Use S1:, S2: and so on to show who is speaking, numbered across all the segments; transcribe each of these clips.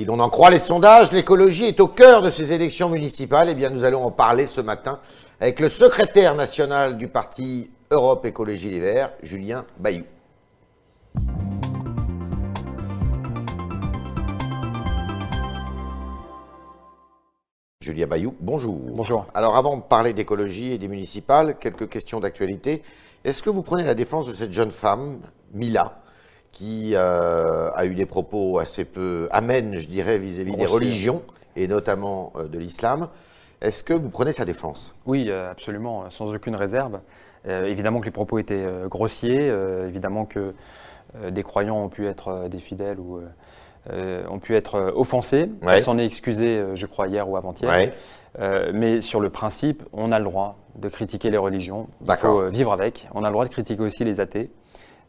S1: Si l'on en croit les sondages, l'écologie est au cœur de ces élections municipales. Eh bien, nous allons en parler ce matin avec le secrétaire national du parti Europe Écologie Les Verts, Julien Bayou. Julien Bayou, bonjour.
S2: Bonjour.
S1: Alors avant de parler d'écologie et des municipales, quelques questions d'actualité. Est-ce que vous prenez la défense de cette jeune femme, Mila, qui euh, a eu des propos assez peu amènes, je dirais, vis-à-vis des religions, et notamment euh, de l'islam Est-ce que vous prenez sa défense?
S2: Oui, euh, absolument, sans aucune réserve. évidemment que les propos étaient grossiers, évidemment que des croyants ont pu être des fidèles ou ont pu être offensés. Elle s'en est excusée, je crois, hier ou avant-hier. mais sur le principe, on a le droit de critiquer les religions. Il faut vivre avec. On a le droit de critiquer aussi les athées.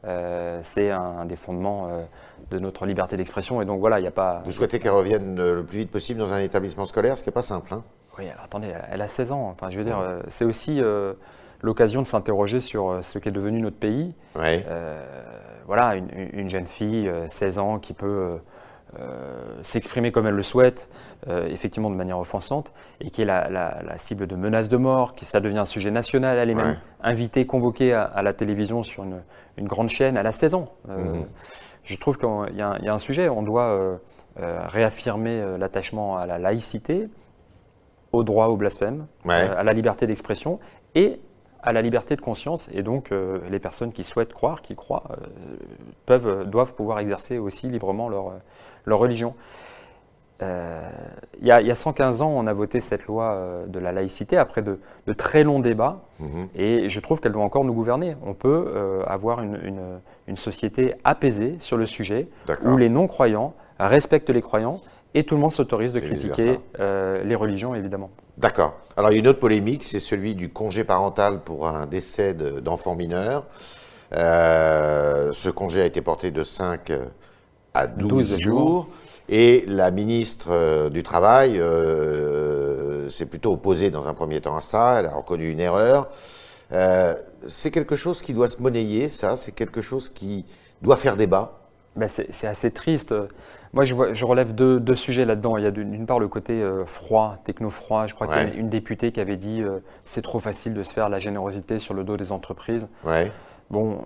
S2: Euh, c'est un, des fondements euh, de notre liberté d'expression. Et donc voilà, il n'y a pas.
S1: Vous souhaitez qu'elle revienne euh, le plus vite possible dans un établissement scolaire, ce qui n'est pas simple. Hein
S2: oui, alors attendez, elle a 16 ans. Enfin, je veux dire, c'est aussi l'occasion de s'interroger sur ce qu'est devenu notre pays. voilà, une, jeune fille, 16 ans, qui peut s'exprimer comme elle le souhaite, effectivement de manière offensante, et qui est la, cible de menaces de mort, qui ça devient un sujet national. Elle est même invitée, convoquée à, la télévision sur une, une grande chaîne, à la saison. Euh, mhm. Je trouve qu'il y, a un sujet, on doit euh, euh, réaffirmer l'attachement à la laïcité, au droit au blasphème, à la liberté d'expression et à la liberté de conscience. Et donc, les personnes qui souhaitent croire, qui croient, peuvent, doivent pouvoir exercer aussi librement leur, leur religion. Euh, il y, a 115 ans, on a voté cette loi euh, de la laïcité après de, très longs débats, mhm. et je trouve qu'elle doit encore nous gouverner. On peut euh, avoir une, société apaisée sur le sujet, où les non-croyants respectent les croyants, et tout le monde s'autorise de critiquer les religions, évidemment.
S1: D'accord. Alors, il y a une autre polémique, c'est celui du congé parental pour un décès d'enfants mineurs. ce congé a été porté de 5 à 12, jours. Et la ministre euh, du Travail euh, s'est plutôt opposée dans un premier temps à ça, elle a reconnu une erreur. Euh, c'est quelque chose qui doit se monnayer, ça, c'est quelque chose qui doit faire débat.
S2: Ben c'est assez triste. Moi, je, je relève deux, sujets là-dedans. Il y a d'une part le côté froid, techno-froid. Je crois qu'il y a une, députée qui avait dit c'est trop facile de se faire la générosité sur le dos des entreprises.
S1: Ouais.
S2: Bon,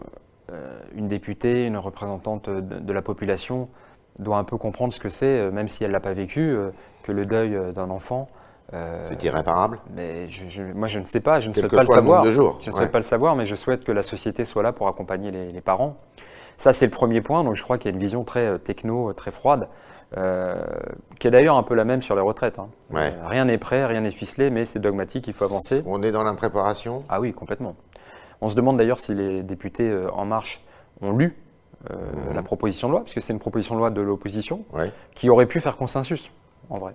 S2: une députée, une représentante de la population, doit un peu comprendre ce que c'est, euh, même si elle ne l'a pas vécu, euh, que le deuil euh, d'un enfant.
S1: c'est irréparable
S2: mais Moi, je ne sais pas, je ne souhaite pas le savoir.
S1: De jour.
S2: Je ne souhaite pas le savoir, mais je souhaite que la société soit là pour accompagner les, parents. Ça, c'est le premier point. Donc, je crois qu'il y a une vision très techno, très froide, qui est d'ailleurs un peu la même sur les retraites. Hein. rien n'est prêt, rien n'est ficelé, mais c'est dogmatique, il faut avancer.
S1: On est dans l'impréparation
S2: Ah oui, complètement. On se demande d'ailleurs si les députés En Marche ont lu euh, la proposition de loi, puisque c'est une proposition de loi de l'opposition, qui aurait pu faire consensus, en vrai.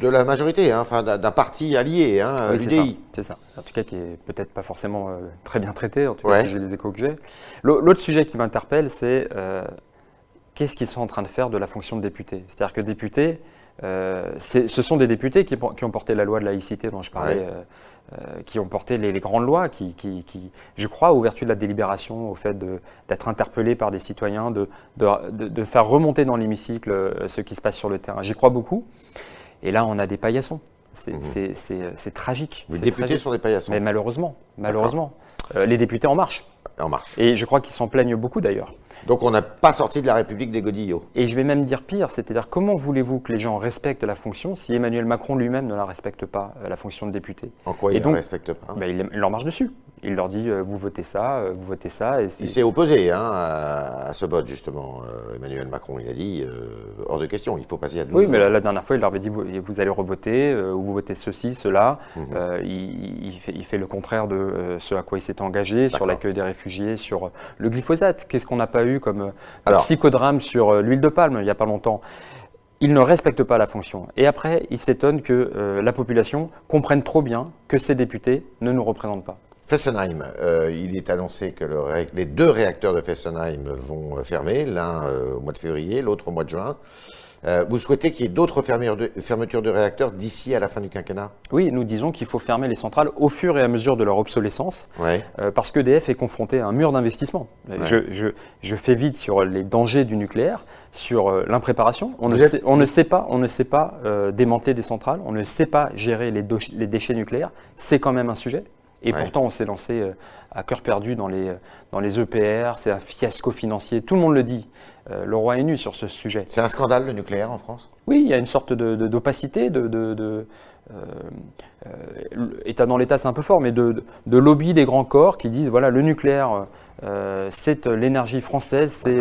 S1: De la majorité, hein, enfin d'un parti allié, hein,
S2: l'UDI. C'est ça. En tout cas, qui est peut-être pas forcément euh, très bien traité, en tout cas, si j'ai les échos que j'ai. L'autre sujet qui m'interpelle, c'est euh, qu'est-ce qu'ils sont en train de faire de la fonction de député? C'est-à-dire que député, ce sont des députés qui, qui, ont porté la loi de laïcité dont je parlais euh, qui ont porté les, grandes lois, qui, je crois, aux vertus de la délibération, au fait d'être interpellé par des citoyens, de, de, faire remonter dans l'hémicycle euh, ce qui se passe sur le terrain. J'y crois beaucoup. Et là, on a des paillassons. C'est mmh. tragique.
S1: Les députés sont des paillassons.
S2: Mais malheureusement, malheureusement. Euh, les députés en marche.
S1: En marche.
S2: Et je crois qu'ils s'en plaignent beaucoup d'ailleurs.
S1: Donc on n'a pas sorti de la République des Godillots.
S2: Et je vais même dire pire, c'est-à-dire comment voulez-vous que les gens respectent la fonction si Emmanuel Macron lui-même ne la respecte pas, euh, la fonction de député?
S1: En quoi il ne la respecte pas?
S2: ben, il, leur marche dessus. Il leur dit euh, vous votez ça, euh, vous votez ça. Et
S1: il s'est opposé hein, à, ce vote justement, Emmanuel Macron. Il a dit hors de question, il faut passer à 12
S2: Oui, mais la, dernière fois, il leur avait dit vous, vous allez revoter, ou vous votez ceci, cela. Mhm. il, fait, il, fait, le contraire de ce à quoi il s'est engagé, sur l'accueil des réfugiés, sur le glyphosate. Qu'est-ce qu'on n'a pas eu comme euh, psychodrame sur euh, l'huile de palme il n'y a pas longtemps? Il ne respecte pas la fonction. Et après, il s'étonne que euh, la population comprenne trop bien que ces députés ne nous représentent pas.
S1: Fessenheim, il est annoncé que les deux réacteurs de Fessenheim vont fermer, l'un au mois de février, l'autre au mois de juin. Euh, vous souhaitez qu'il y ait d'autres fermetures de, réacteurs d'ici à la fin du quinquennat?
S2: Oui, nous disons qu'il faut fermer les centrales au fur et à mesure de leur obsolescence,
S1: ouais.
S2: euh, parce qu'EDF est confronté à un mur d'investissement. Je, fais vite sur les dangers du nucléaire, sur euh, l'impréparation. On, ne sait, on ne sait pas, on ne sait pas démanteler des centrales, on ne sait pas gérer les, les déchets nucléaires. C'est quand même un sujet. Et pourtant, on s'est lancé à cœur perdu dans les, dans les EPR, c'est un fiasco financier, tout le monde le dit. Euh, le roi est nu sur ce sujet.
S1: C'est un scandale le nucléaire en France?
S2: Oui, il y a une sorte d'opacité, de, de, de, euh, euh, État dans l'État c'est un peu fort, mais de, lobby des grands corps qui disent voilà, le nucléaire c'est l'énergie française, c'est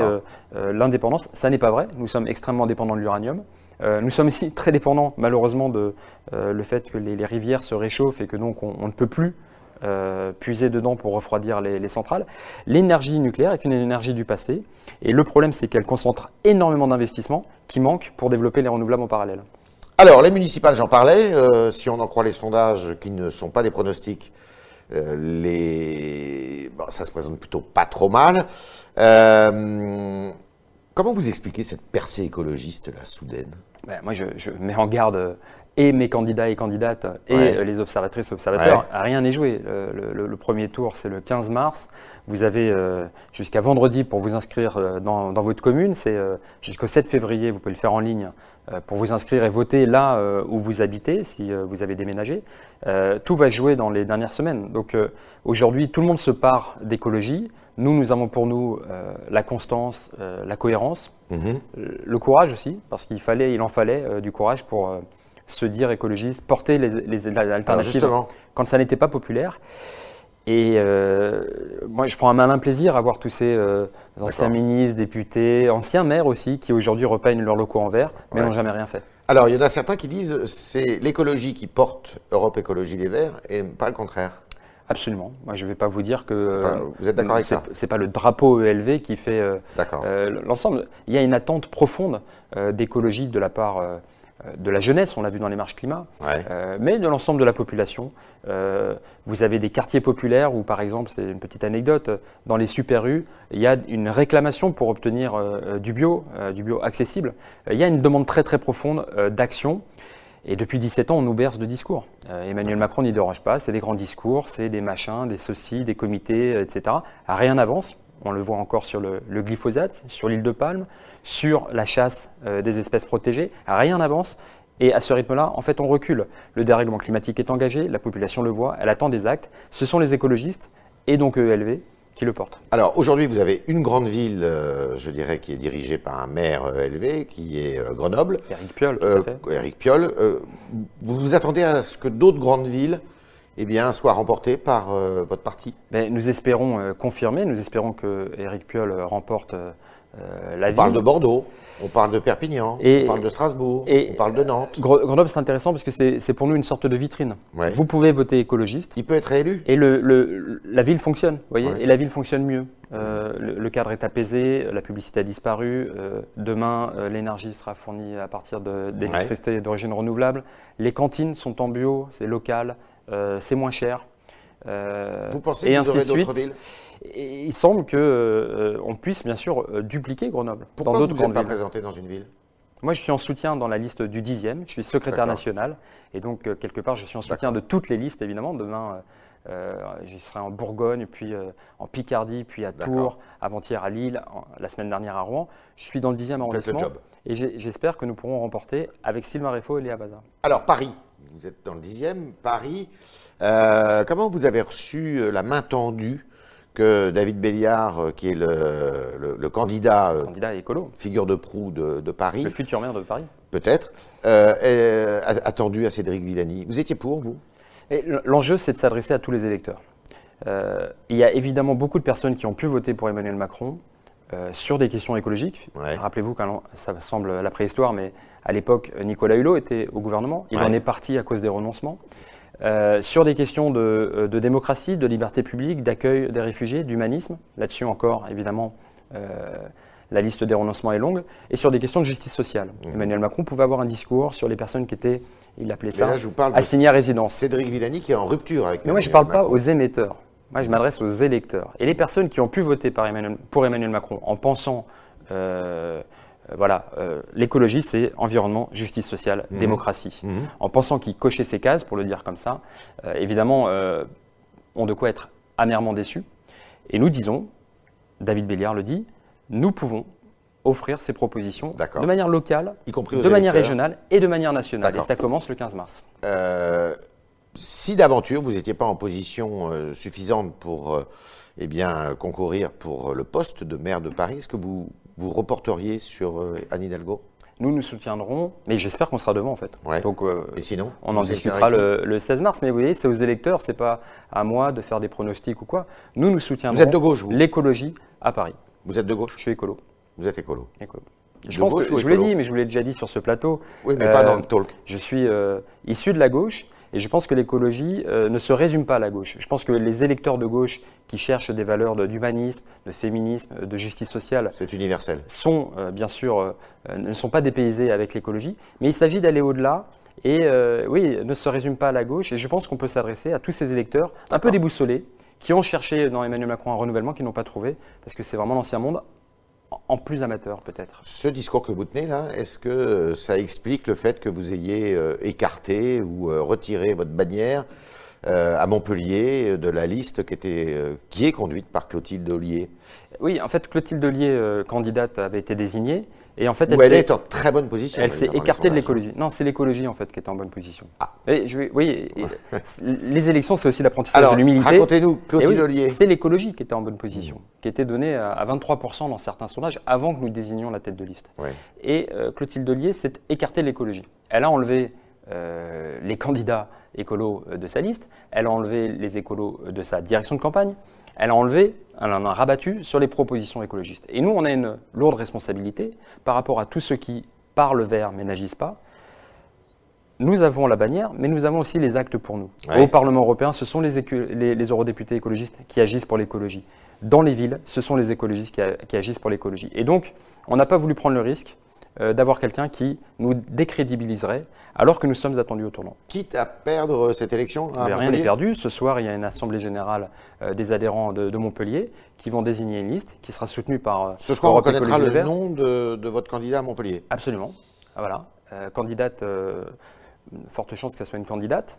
S2: l'indépendance. Ça n'est pas vrai, nous sommes extrêmement dépendants de l'uranium. nous sommes aussi très dépendants malheureusement de le fait que les, rivières se réchauffent et que donc on ne peut plus euh, puiser dedans pour refroidir les, centrales. L'énergie nucléaire est une énergie du passé et le problème c'est qu'elle concentre énormément d'investissements qui manquent pour développer les renouvelables en parallèle.
S1: Alors les municipales, j'en parlais, euh, si on en croit les sondages qui ne sont pas des pronostics, euh, les... ça se présente plutôt pas trop mal. comment vous expliquez cette percée écologiste là soudaine?
S2: Ben, Moi je, je, mets en garde et mes candidats et candidates et euh, les observatrices et observateurs, rien n'est joué. Le, premier tour, c'est le 15 mars. Vous avez euh, jusqu'à vendredi pour vous inscrire euh, dans, votre commune. C'est jusqu'au 7 février, vous pouvez le faire en ligne pour vous inscrire et voter là où vous habitez, si vous avez déménagé. tout va jouer dans les dernières semaines. Donc aujourd'hui, tout le monde se part d'écologie. Nous, nous avons pour nous la constance, la cohérence, mhm. le courage aussi, parce qu'il fallait, il en fallait du courage pour se dire écologiste, porter les, les, alternatives quand ça n'était pas populaire. Et euh, moi, je prends un malin plaisir à voir tous ces euh, anciens ministres, députés, anciens maires aussi, qui aujourd'hui repeignent leurs locaux en vert, mais n'ont jamais rien fait.
S1: Alors, il y en a certains qui disent c'est l'écologie qui porte Europe Écologie Les Verts et pas le contraire.
S2: Absolument. Moi, je ne vais pas vous dire que.
S1: vous êtes d'accord avec ça
S2: C'est pas le drapeau ELV qui fait euh, l'ensemble. Il y a une attente profonde d'écologie de la part de la jeunesse, on l'a vu dans les marches climat, euh, mais de l'ensemble de la population. Euh, vous avez des quartiers populaires où, par exemple, c'est une petite anecdote, dans les super rues, il y a une réclamation pour obtenir euh, du bio, du bio accessible. il y a une demande très très profonde d'action. Et depuis 17 ans, on nous berce de discours. Emmanuel Macron n'y déroge pas, c'est des grands discours, c'est des machins, des ceci, des comités, etc. Rien n'avance. On le voit encore sur le, glyphosate, sur l'île de Palme, sur la chasse euh, des espèces protégées. Rien n'avance. Et à ce rythme-là, en fait, on recule. Le dérèglement climatique est engagé, la population le voit, elle attend des actes. Ce sont les écologistes et donc ELV qui le portent.
S1: Alors aujourd'hui, vous avez une grande ville, euh, je dirais, qui est dirigée par un maire ELV, qui est euh, Grenoble.
S2: Éric Piolle, tout à fait.
S1: Éric Piolle. vous vous attendez à ce que d'autres grandes villes eh bien, soit remporté par euh, votre parti
S2: ben, Nous espérons euh, confirmer, nous espérons que Éric Piolle remporte euh, la ville.
S1: On parle de Bordeaux, on parle de Perpignan, on parle de Strasbourg, on parle de Nantes.
S2: Grenoble, c'est intéressant parce que c'est pour nous une sorte de vitrine. Vous pouvez voter écologiste.
S1: Il peut être réélu.
S2: Et le, la ville fonctionne, voyez, et la ville fonctionne mieux. le, cadre est apaisé, la publicité a disparu. demain, l'énergie sera fournie à partir d'électricité d'origine renouvelable. Les cantines sont en bio, c'est local. Euh, c'est moins cher.
S1: Euh, vous pensez et ainsi de suite. Villes
S2: et il semble qu'on euh, puisse bien sûr dupliquer Grenoble
S1: Pourquoi dans d'autres grandes villes. Pourquoi vous n'êtes pas présenté dans une ville?
S2: Moi, je suis en soutien dans la liste du 10e. Je suis secrétaire national. Et donc, quelque part, je suis en soutien de toutes les listes, évidemment. Demain, j'y serai en Bourgogne, puis en Picardie, puis à Tours, avant-hier à Lille, la semaine dernière à Rouen. Je suis dans le 10e arrondissement. Et j'espère que nous pourrons remporter avec Sylvain Réfo et Léa Bazin.
S1: Alors, Paris, vous êtes dans le 10e, Paris. Euh, comment vous avez reçu euh, la main tendue que David Béliard, euh, qui est le, candidat,
S2: écolo.
S1: figure de proue de, Paris,
S2: le futur maire de Paris,
S1: peut-être, a, tendu à Cédric Villani Vous étiez pour, vous?
S2: L'enjeu, c'est de s'adresser à tous les électeurs. il y a évidemment beaucoup de personnes qui ont pu voter pour Emmanuel Macron, euh, sur des questions écologiques. Rappelez-vous que ça semble la préhistoire, mais à l'époque, Nicolas Hulot était au gouvernement. Il en est parti à cause des renoncements. Euh, sur des questions euh, de, démocratie, de liberté publique, d'accueil des réfugiés, d'humanisme. Là-dessus encore, évidemment, la liste des renoncements est longue. Et sur des questions de justice sociale. Mmh. Emmanuel Macron pouvait avoir un discours sur les personnes qui étaient, il appelait ça, assignées à résidence.
S1: Cédric Villani qui est en rupture avec
S2: Mais moi, je ne parle pas aux émetteurs. Moi, je m'adresse aux électeurs. Et les personnes qui ont pu voter pour Emmanuel Macron en pensant euh, voilà, l'écologie, c'est environnement, justice sociale, mhm. démocratie. Mhm. En pensant qu'il cochait ces cases, pour le dire comme ça, évidemment, ont de quoi être amèrement déçus. Et nous disons, David Béliard le dit, nous pouvons offrir ces propositions de manière locale, y compris de manière régionale et de manière nationale. Et ça commence le 15 mars.
S1: Euh, si d'aventure vous n'étiez pas en position euh, suffisante pour euh, eh bien, concourir pour le poste de maire de Paris, est-ce que vous vous reporteriez sur Anne Hidalgo?
S2: Nous nous soutiendrons, mais j'espère qu'on sera devant en fait.
S1: Donc, Et sinon,
S2: on en discutera le, 16 mars. Mais vous voyez, c'est aux électeurs, c'est pas à moi de faire des pronostics ou quoi. Nous nous soutiendrons.
S1: Vous êtes de gauche,
S2: L'écologie à Paris.
S1: Vous êtes de gauche?
S2: Je suis écolo.
S1: Vous êtes écolo.
S2: Je pense que je vous l'ai dit, mais je vous l'ai déjà dit sur ce plateau.
S1: Oui, mais pas dans le talk.
S2: Je suis euh, issu de la gauche et je pense que l'écologie euh, ne se résume pas à la gauche. Je pense que les électeurs de gauche qui cherchent des valeurs d'humanisme, de, féminisme, de justice sociale,
S1: c'est universel.
S2: Sont euh, bien sûr ne sont pas dépaysés avec l'écologie, mais il s'agit d'aller au-delà. Et oui, ne se résume pas à la gauche. Et je pense qu'on peut s'adresser à tous ces électeurs un peu déboussolés, qui ont cherché dans Emmanuel Macron un renouvellement qu'ils n'ont pas trouvé, parce que c'est vraiment l'ancien monde, en plus amateur peut-être.
S1: Ce discours que vous tenez là, est-ce que ça explique le fait que vous ayez euh, écarté ou euh, retiré votre bannière à Montpellier de la liste qui, était, qui est conduite par Clotilde Ollier
S2: Oui, en fait, Clotilde Ollier, candidate, avait été désignée.
S1: Et en fait, elle, est en très bonne position.
S2: Elle s'est écartée de l'écologie. Non, c'est l'écologie en fait qui est en bonne position. Ah. je, oui, les élections, c'est aussi l'apprentissage de l'humilité.
S1: Racontez-nous, Clotilde Ollier.
S2: C'est l'écologie qui était en bonne position, qui était donnée à 23% dans certains sondages avant que nous désignions la tête de liste. Et euh, Clotilde Ollier s'est écartée de l'écologie. Elle a enlevé euh, les candidats écolos de sa liste, elle a enlevé les écolos de sa direction de campagne, elle a enlevé, elle en a rabattu sur les propositions écologistes. Et nous, on a une lourde responsabilité par rapport à tous ceux qui parlent vert mais n'agissent pas. Nous avons la bannière, mais nous avons aussi les actes pour nous. Au Parlement européen, ce sont les, les, eurodéputés écologistes qui agissent pour l'écologie. Dans les villes, ce sont les écologistes qui agissent pour l'écologie. Et donc, on n'a pas voulu prendre le risque euh, d'avoir quelqu'un qui nous décrédibiliserait alors que nous sommes attendus au tournant.
S1: Quitte à perdre cette élection
S2: Rien n'est perdu. Ce soir, il y a une assemblée générale euh, des adhérents de, Montpellier qui vont désigner une liste qui sera soutenue par. Euh,
S1: Ce soir, on reconnaîtra le nom de, votre candidat à Montpellier
S2: Absolument. Ah, voilà. candidate forte chance que ce soit une candidate,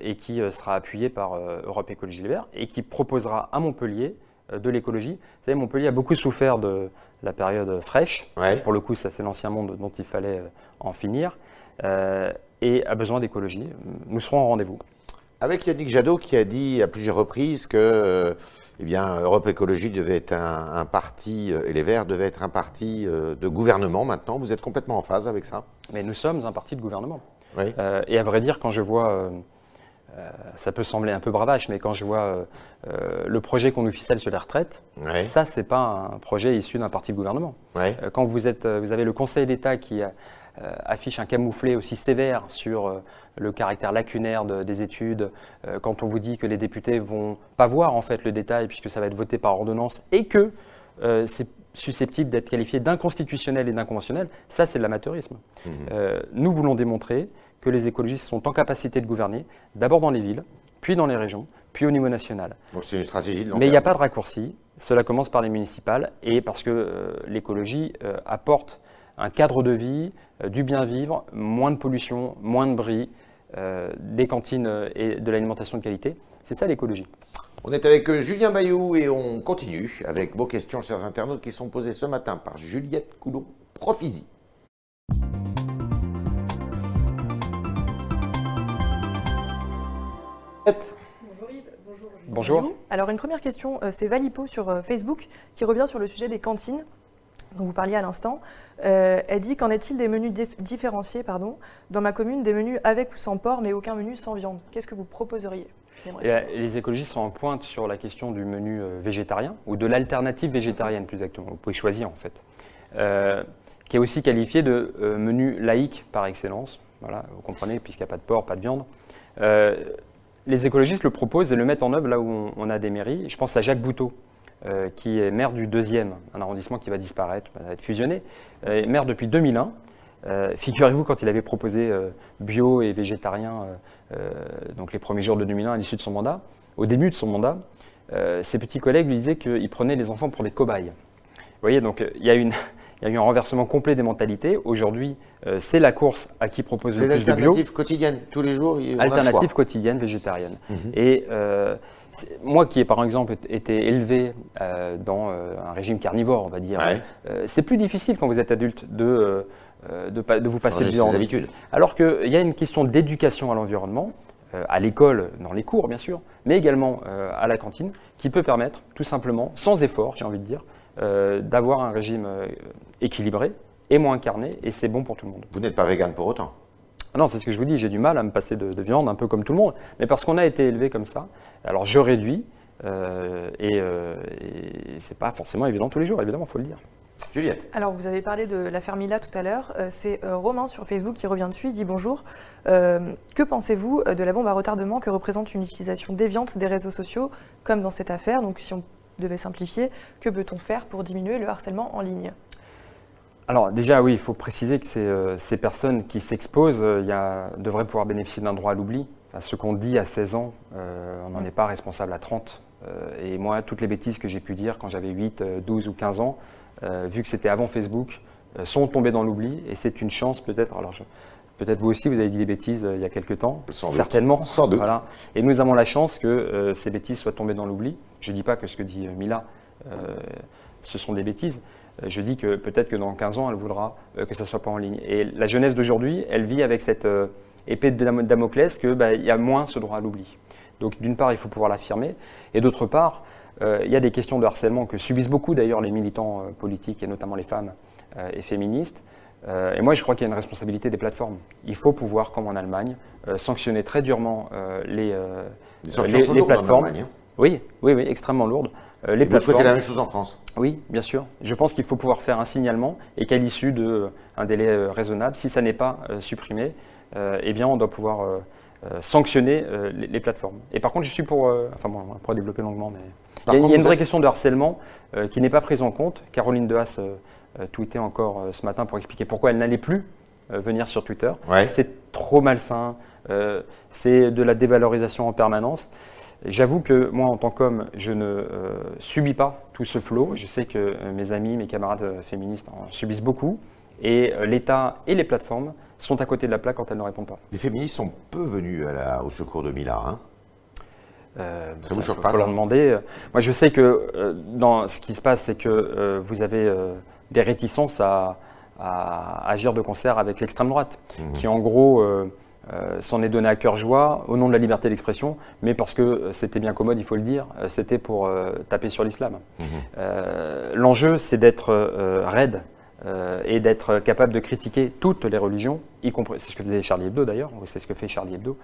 S2: et qui sera appuyée par Europe Écologie Les Verts, et qui proposera à Montpellier euh, de l'écologie. Vous savez, Montpellier a beaucoup souffert de la période fraîche. Pour le coup, ça c'est l'ancien monde dont il fallait euh, en finir. Euh, et a besoin d'écologie. Nous serons en rendez-vous.
S1: Avec Yannick Jadot qui a dit à plusieurs reprises que eh bien, Europe Écologie devait être un, parti, et les Verts devaient être un parti de gouvernement maintenant. Vous êtes complètement en phase avec ça?
S2: Mais nous sommes un parti de gouvernement. et à vrai dire, quand je vois euh, ça peut sembler un peu bravache, mais quand je vois euh, euh, le projet qu'on nous ficelle sur les retraites, ça, c'est pas un projet issu d'un parti de gouvernement. quand vous, êtes, vous avez le Conseil d'État qui affiche un camouflet aussi sévère sur le caractère lacunaire des études, quand on vous dit que les députés vont pas voir en fait le détail puisque ça va être voté par ordonnance et que c'est susceptible d'être qualifié d'inconstitutionnel et d'inconventionnel, ça c'est de l'amateurisme. Mmh. nous voulons démontrer que les écologistes sont en capacité de gouverner, d'abord dans les villes, puis dans les régions, puis au niveau national.
S1: Donc c'est une stratégie de
S2: long Mais il n'y a pas de raccourci. Cela commence par les municipales et parce que euh, l'écologie euh, apporte un cadre de vie, euh, du bien vivre, moins de pollution, moins de bris, des cantines et de l'alimentation de qualité. C'est ça l'écologie.
S1: On est avec Julien Bayou et on continue avec vos questions, chers internautes, qui sont posées ce matin par Juliette Coulon-Profisi.
S3: Bonjour Yves, bonjour.
S2: Bonjour.
S3: Alors une première question, euh, c'est Valipo sur euh, Facebook qui revient sur le sujet des cantines dont vous parliez à l'instant. Euh, elle dit qu'en est-il des menus différenciés pardon, Dans ma commune, des menus avec ou sans porc, mais aucun menu sans viande? Qu'est-ce que vous proposeriez?
S2: Les écologistes sont en pointe sur la question du menu végétarien, ou de l'alternative végétarienne plus exactement. Vous pouvez choisir en fait. qui est aussi qualifié de menu laïque par excellence. Voilà, vous comprenez, puisqu'il n'y a pas de porc, pas de viande les écologistes le proposent et le mettent en œuvre là où on, a des mairies. Je pense à Jacques Bouteau, euh, qui est maire du deuxième, un arrondissement qui va disparaître, va être fusionné, euh, maire depuis 2001. Euh, figurez-vous, quand il avait proposé bio et végétarien, donc les premiers jours de 2001 à l'issue de son mandat, au début de son mandat, ses petits collègues lui disaient qu'il prenait les enfants pour des cobayes. Vous voyez, donc il y, a une, Il y a eu un renversement complet des mentalités. Aujourd'hui, euh, c'est la course à qui propose le plus de bio.
S1: C'est l'alternative quotidienne, tous les jours.
S2: alternative quotidienne, végétarienne. Mhm. Et euh, moi qui ai par exemple été élevé euh, dans un régime carnivore, on va dire, c'est plus difficile quand vous êtes adulte de, de, vous passer de viande.
S1: habitudes.
S2: Alors qu'il y a une question d'éducation à l'environnement à l'école, dans les cours bien sûr, mais également à la cantine, qui peut permettre tout simplement, sans effort, j'ai envie de dire, euh, d'avoir un régime euh, équilibré et moins carné, et c'est bon pour tout le monde.
S1: Vous n'êtes pas vegan pour autant
S2: ah non, c'est ce que je vous dis, j'ai du mal à me passer de, viande, un peu comme tout le monde, mais parce qu'on a été élevé comme ça, alors je réduis, euh, et, et c'est pas forcément évident tous les jours, évidemment, il faut le dire.
S1: Juliette.
S3: Alors, vous avez parlé de la Fermila tout à l'heure. c'est Romain sur Facebook qui revient dessus. Il dit bonjour. que pensez-vous de la bombe à retardement que représente une utilisation déviante des réseaux sociaux, comme dans cette affaire? Donc, si on devait simplifier, que peut-on faire pour diminuer le harcèlement en ligne?
S2: Alors déjà oui, il faut préciser que euh, ces personnes qui s'exposent euh, devraient pouvoir bénéficier d'un droit à l'oubli. ce qu'on dit à 16 ans, euh, on n'en est pas responsable à 30. et moi, toutes les bêtises que j'ai pu dire quand j'avais 8, 12 ou 15 ans, vu que c'était avant Facebook, sont tombées dans l'oubli. Et c'est une chance peut-être. Alors Peut-être vous aussi, vous avez dit des bêtises il y a quelques temps. certainement.
S1: Sans doute. Voilà.
S2: Et nous avons la chance que ces bêtises soient tombées dans l'oubli. Je ne dis pas que ce que dit euh, Mila, euh, ce sont des bêtises. Euh, je dis que peut-être que dans 15 ans, elle voudra que ça ne soit pas en ligne. Et la jeunesse d'aujourd'hui, elle vit avec cette épée de Damoclès qu'il bah, y a moins ce droit à l'oubli. Donc d'une part, il faut pouvoir l'affirmer. Et d'autre part, il y a des questions de harcèlement que subissent beaucoup d'ailleurs les militants politiques et notamment les femmes et féministes. et moi, je crois qu'il y a une responsabilité des plateformes. Il faut pouvoir, comme en Allemagne, sanctionner très durement les,
S1: les, plateformes. Hein.
S2: Oui, oui, oui, extrêmement lourde.
S1: Euh, les vous souhaitez la même chose en France?
S2: Oui, bien sûr. Je pense qu'il faut pouvoir faire un signalement et qu'à l'issue d'un euh, délai euh, raisonnable, si ça n'est pas supprimé, eh bien, on doit pouvoir sanctionner les, plateformes. Et par contre, je suis pour. enfin, bon, on pourrait développer longuement, mais. il y a, une vraie question de harcèlement qui n'est pas prise en compte. Caroline Dehas tweetait encore ce matin pour expliquer pourquoi elle n'allait plus venir sur Twitter. C'est trop malsain. c'est de la dévalorisation en permanence. J'avoue que moi, en tant qu'homme, je ne euh, subis pas tout ce flot. Je sais que euh, mes amis, mes camarades euh, féministes en subissent beaucoup. Et l'État et les plateformes sont à côté de la plaque quand elles ne répondent pas.
S1: Les féministes sont peu venus au secours de Mila. Hein
S2: ça, vous choque pas leur demander. Moi, je sais que dans ce qui se passe, c'est que vous avez des réticences à, agir de concert avec l'extrême droite, mmh. qui en gros euh, s'en est donné à cœur joie au nom de la liberté d'expression, mais parce que euh, c'était bien commode, il faut le dire, euh, c'était pour taper sur l'islam. Mhm. L'enjeu, c'est d'être raide et d'être capable de critiquer toutes les religions, y compris, c'est ce que faisait Charlie Hebdo d'ailleurs, c'est ce que fait Charlie Hebdo,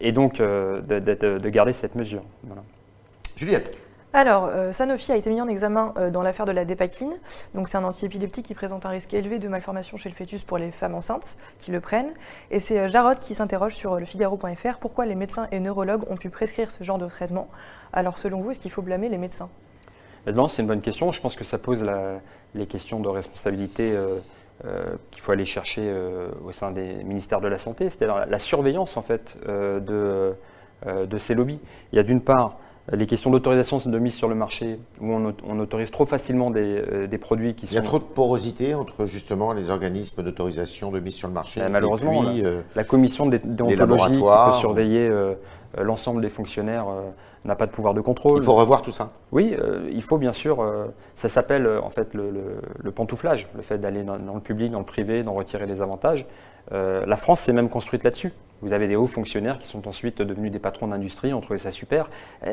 S2: et donc de, garder cette mesure.
S1: Juliette
S3: alors, euh, Sanofi a été mis en examen euh, dans l'affaire de la dépakine. Donc, c'est un antiépileptique qui présente un risque élevé de malformation chez le fœtus pour les femmes enceintes qui le prennent. Et c'est euh, Jarod qui s'interroge sur le Figaro.fr pourquoi les médecins et neurologues ont pu prescrire ce genre de traitement? Alors, selon vous, est-ce qu'il faut blâmer les médecins?
S2: C'est une bonne question. Je pense que ça pose les questions de responsabilité qu'il faut aller chercher au sein des ministères de la Santé, c'est-à-dire la, surveillance en fait de, de ces lobbies. Il y a d'une part les questions d'autorisation de mise sur le marché, où on, autorise trop facilement des, euh, produits qui sont...
S1: Il y a trop de porosité entre justement les organismes d'autorisation de mise sur le marché.
S2: Ben, malheureusement, la, euh, la, commission déontologie qui peut surveiller euh, l'ensemble des fonctionnaires n'a pas de pouvoir de contrôle.
S1: Il faut revoir tout ça.
S2: Oui, il faut bien sûr. ça s'appelle en fait le, pantouflage, le fait d'aller dans, dans, le public, dans le privé, d'en retirer les avantages. la France s'est même construite là-dessus. Vous avez des hauts fonctionnaires qui sont ensuite devenus des patrons d'industrie, on trouvait ça super.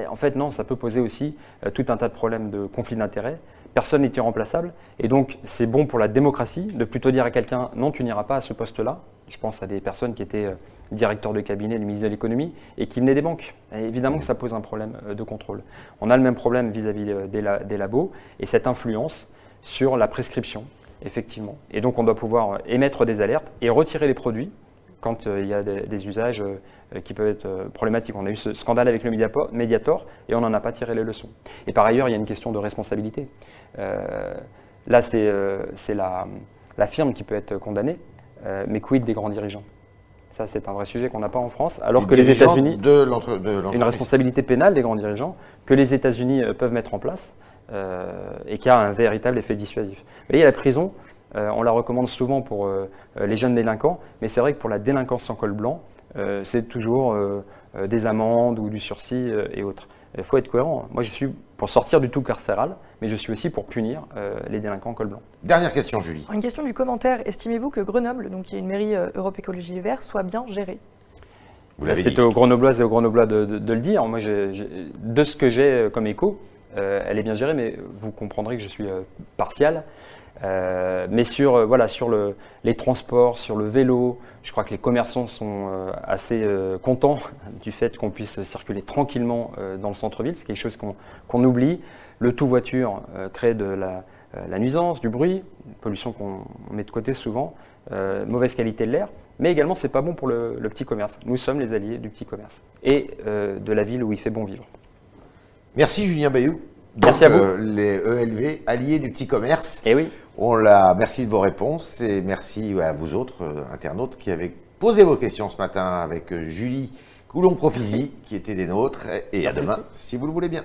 S2: en fait, non, ça peut poser aussi euh, tout un tas de problèmes de conflit d'intérêts. Personne n'est irremplaçable. Et donc, c'est bon pour la démocratie de plutôt dire à quelqu'un non, tu n'iras pas à ce poste-là. Je pense à des personnes qui étaient euh, directeurs de cabinet du ministre de l'économie et qui venaient des banques. évidemment que ça pose un problème euh, de contrôle. On a le même problème vis-à-vis des, labos et cette influence sur la prescription, effectivement. Et donc, on doit pouvoir émettre des alertes et retirer les produits quand euh, il y a des, usages euh, qui peuvent être euh, problématiques. On a eu ce scandale avec le Mediator et on n'en a pas tiré les leçons. Et par ailleurs, il y a une question de responsabilité. là, c'est la, firme qui peut être condamnée, mais quid des grands dirigeants? Ça, c'est un vrai sujet qu'on n'a pas en France. Alors que les États-Unis. Une responsabilité pénale des grands dirigeants que les États-Unis peuvent mettre en place et qui a un véritable effet dissuasif. Vous voyez, la prison, on la recommande souvent pour les jeunes délinquants, mais c'est vrai que pour la délinquance sans col blanc, c'est toujours des amendes ou du sursis et autres. Il faut être cohérent. Moi, je suis pour sortir du tout carcéral, mais je suis aussi pour punir euh, les délinquants en col blanc.
S1: Dernière question, Julie.
S3: Une question du commentaire. Estimez-vous que Grenoble, donc qui est une mairie euh, Europe Écologie Vert, soit bien gérée?
S2: C'est aux Grenoblois et aux Grenoblois de, le dire. Moi, de ce que j'ai euh, comme écho, elle est bien gérée, mais vous comprendrez que je suis partial. Euh, mais sur, euh, voilà, sur le, les transports, sur le vélo, je crois que les commerçants sont euh, assez contents du fait qu'on puisse circuler tranquillement dans le centre-ville. C'est quelque chose qu'on oublie. Le tout voiture crée de la, la, nuisance, du bruit, une pollution qu'on met de côté souvent, mauvaise qualité de l'air. Mais également, c'est pas bon pour le, petit commerce. Nous sommes les alliés du petit commerce et de la ville où il fait bon vivre.
S1: Merci Julien Bayou.
S2: Merci à vous.
S1: les ELV, alliés du petit commerce.
S2: Et eh oui.
S1: On la, merci de vos réponses et merci à vous autres euh, internautes qui avez posé vos questions ce matin avec euh, Julie Coulon-Profisi qui était des nôtres et à demain si vous le voulez bien.